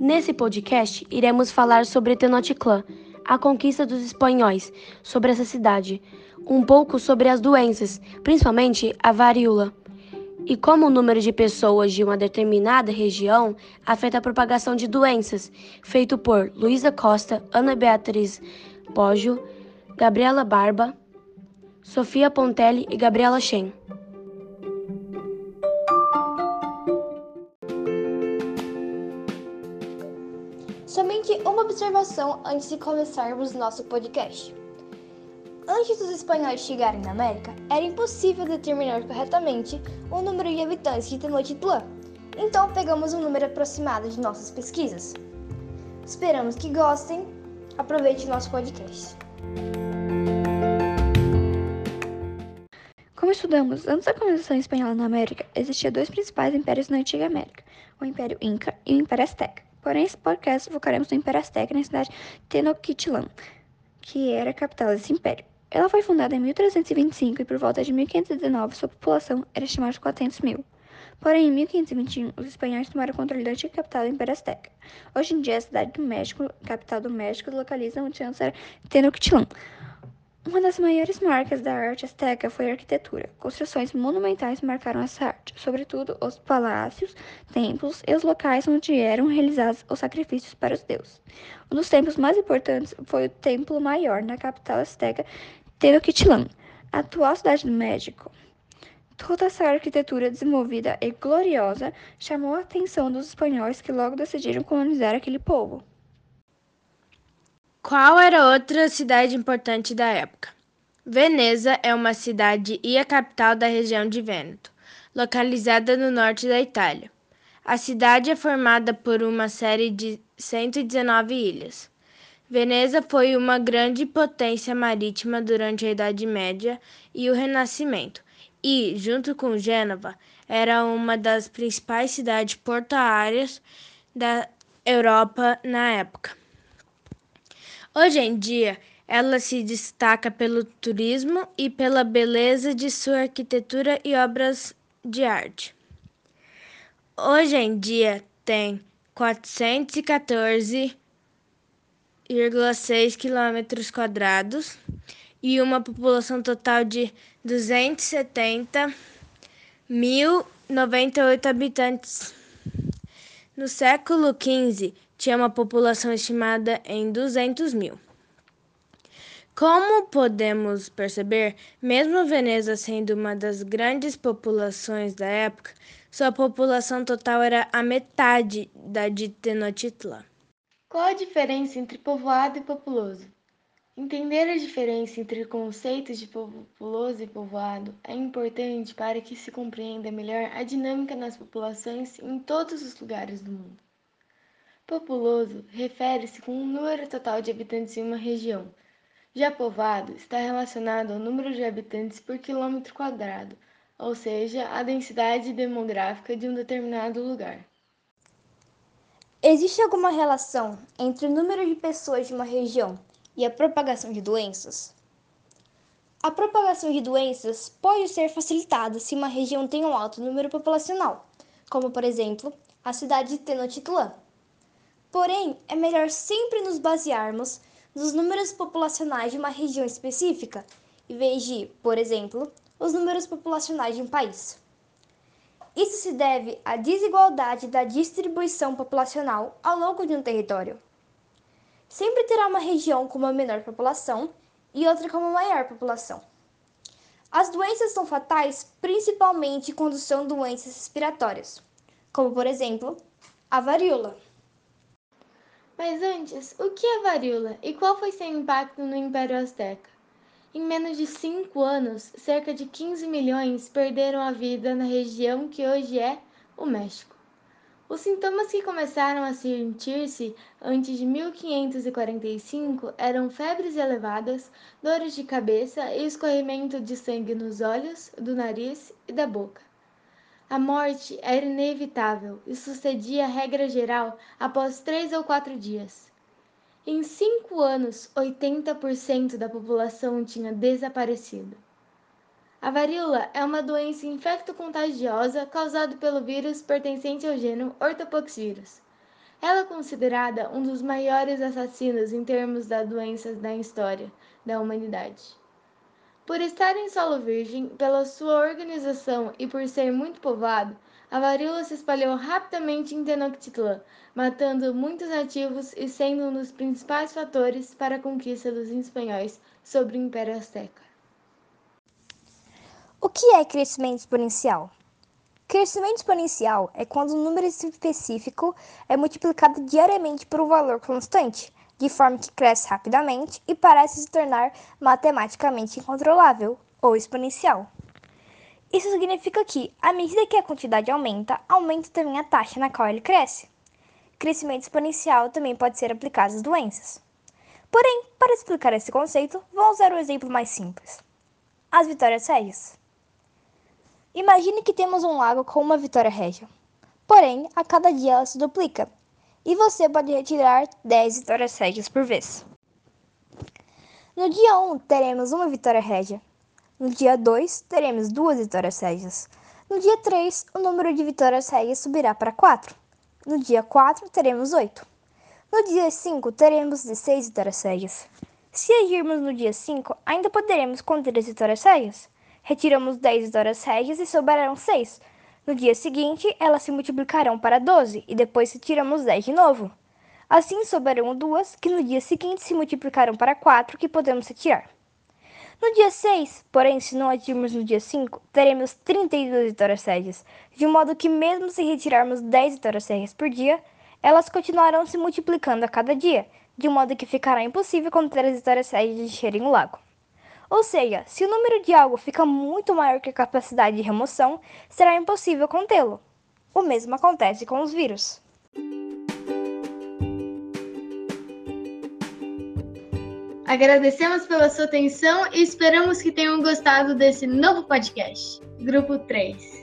Nesse podcast, iremos falar sobre Tenochtitlan, a conquista dos espanhóis sobre essa cidade, um pouco sobre as doenças, principalmente a varíola, e como o número de pessoas de uma determinada região afeta a propagação de doenças, feito por Luísa Costa, Ana Beatriz Poggio, Gabriela Barba, Sofia Pontelli e Gabriela Shen. Uma observação antes de começarmos nosso podcast. Antes dos espanhóis chegarem na América, era impossível determinar corretamente o número de habitantes de Tenochtitlan. Então pegamos um número aproximado de nossas pesquisas. Esperamos que gostem. Aproveite nosso podcast. Como estudamos, antes da colonização espanhola na América, existiam dois principais impérios na Antiga América, o Império Inca e o Império Azteca. Porém, esse podcast focaremos no Império Azteca na cidade de Tenochtitlan, que era a capital desse império. Ela foi fundada em 1325 e por volta de 1519 sua população era estimada de 400 mil. Porém, em 1521, os espanhóis tomaram o controle da antiga capital do Império Azteca. Hoje em dia, a cidade do México, capital do México, localiza onde antes era Tenochtitlan. Uma das maiores marcas da arte azteca foi a arquitetura. Construções monumentais marcaram essa arte, sobretudo os palácios, templos e os locais onde eram realizados os sacrifícios para os deuses. Um dos templos mais importantes foi o Templo Maior, na capital azteca Tenochtitlan, a atual cidade do México. Toda essa arquitetura desenvolvida e gloriosa chamou a atenção dos espanhóis que logo decidiram colonizar aquele povo. Qual era outra cidade importante da época? Veneza é uma cidade e a capital da região de Vêneto, localizada no norte da Itália. A cidade é formada por uma série de 119 ilhas. Veneza foi uma grande potência marítima durante a Idade Média e o Renascimento, e, junto com Gênova, era uma das principais cidades portuárias da Europa na época. Hoje em dia, ela se destaca pelo turismo e pela beleza de sua arquitetura e obras de arte. Hoje em dia tem 414 1,6 quilômetros quadrados e uma população total de 270.098 habitantes. No século XV, tinha uma população estimada em 200 mil. Como podemos perceber, mesmo Veneza sendo uma das grandes populações da época, sua população total era a metade da de Tenochtitlan. Qual a diferença entre povoado e populoso? Entender a diferença entre conceitos de populoso e povoado é importante para que se compreenda melhor a dinâmica nas populações em todos os lugares do mundo. Populoso refere-se com o número total de habitantes em uma região. Já povoado está relacionado ao número de habitantes por quilômetro quadrado, ou seja, a densidade demográfica de um determinado lugar. Existe alguma relação entre o número de pessoas de uma região e a propagação de doenças? A propagação de doenças pode ser facilitada se uma região tem um alto número populacional, como por exemplo a cidade de Tenochtitlan. Porém, é melhor sempre nos basearmos nos números populacionais de uma região específica, em vez de, por exemplo, os números populacionais de um país. Isso se deve à desigualdade da distribuição populacional ao longo de um território. Sempre terá uma região com uma menor população e outra com uma maior população. As doenças são fatais principalmente quando são doenças respiratórias, como por exemplo a varíola. Mas antes, o que é varíola e qual foi seu impacto no Império Azteca? Em menos de cinco anos, cerca de 15 milhões perderam a vida na região que hoje é o México. Os sintomas que começaram a sentir-se antes de 1545 eram febres elevadas, dores de cabeça e escorrimento de sangue nos olhos, do nariz e da boca. A morte era inevitável e sucedia regra geral após três ou quatro dias. Em cinco anos, 80% da população tinha desaparecido. A varíola é uma doença infecto-contagiosa causada pelo vírus pertencente ao gênero Orthopoxvirus. Ela é considerada um dos maiores assassinos em termos de doenças da história da humanidade. Por estar em solo virgem, pela sua organização e por ser muito povoado, a varíola se espalhou rapidamente em Tenochtitlan, matando muitos nativos e sendo um dos principais fatores para a conquista dos espanhóis sobre o Império Azteca. O que é crescimento exponencial? Crescimento exponencial é quando um número específico é multiplicado diariamente por um valor constante, de forma que cresce rapidamente e parece se tornar matematicamente incontrolável ou exponencial. Isso significa que, à medida que a quantidade aumenta, aumenta também a taxa na qual ele cresce. Crescimento exponencial também pode ser aplicado às doenças. Porém, para explicar esse conceito, vamos usar um exemplo mais simples: as vitórias régias. Imagine que temos um lago com uma vitória régia. Porém, a cada dia ela se duplica, e você pode retirar 10 vitórias régias por vez. No dia 1, teremos uma vitória régia, no dia 2, teremos duas vitórias régias. No dia 3, o número de vitórias régias subirá para 4. No dia 4, teremos 8. No dia 5, teremos 16 vitórias régias. Se agirmos no dia 5, ainda poderemos conter as vitórias régias. Retiramos 10 vitórias régias e sobrarão 6. No dia seguinte, elas se multiplicarão para 12 e depois retiramos 10 de novo. Assim sobrarão duas que no dia seguinte se multiplicarão para 4 que podemos retirar. No dia 6, porém, se não agirmos no dia 5, teremos 32 vitórias régias, de modo que, mesmo se retirarmos 10 vitórias régias por dia, elas continuarão se multiplicando a cada dia, de modo que ficará impossível conter as vitórias régias de encherem o lago. Ou seja, se o número de algo fica muito maior que a capacidade de remoção, será impossível contê-lo. O mesmo acontece com os vírus. Agradecemos pela sua atenção e esperamos que tenham gostado desse novo podcast. Grupo 3.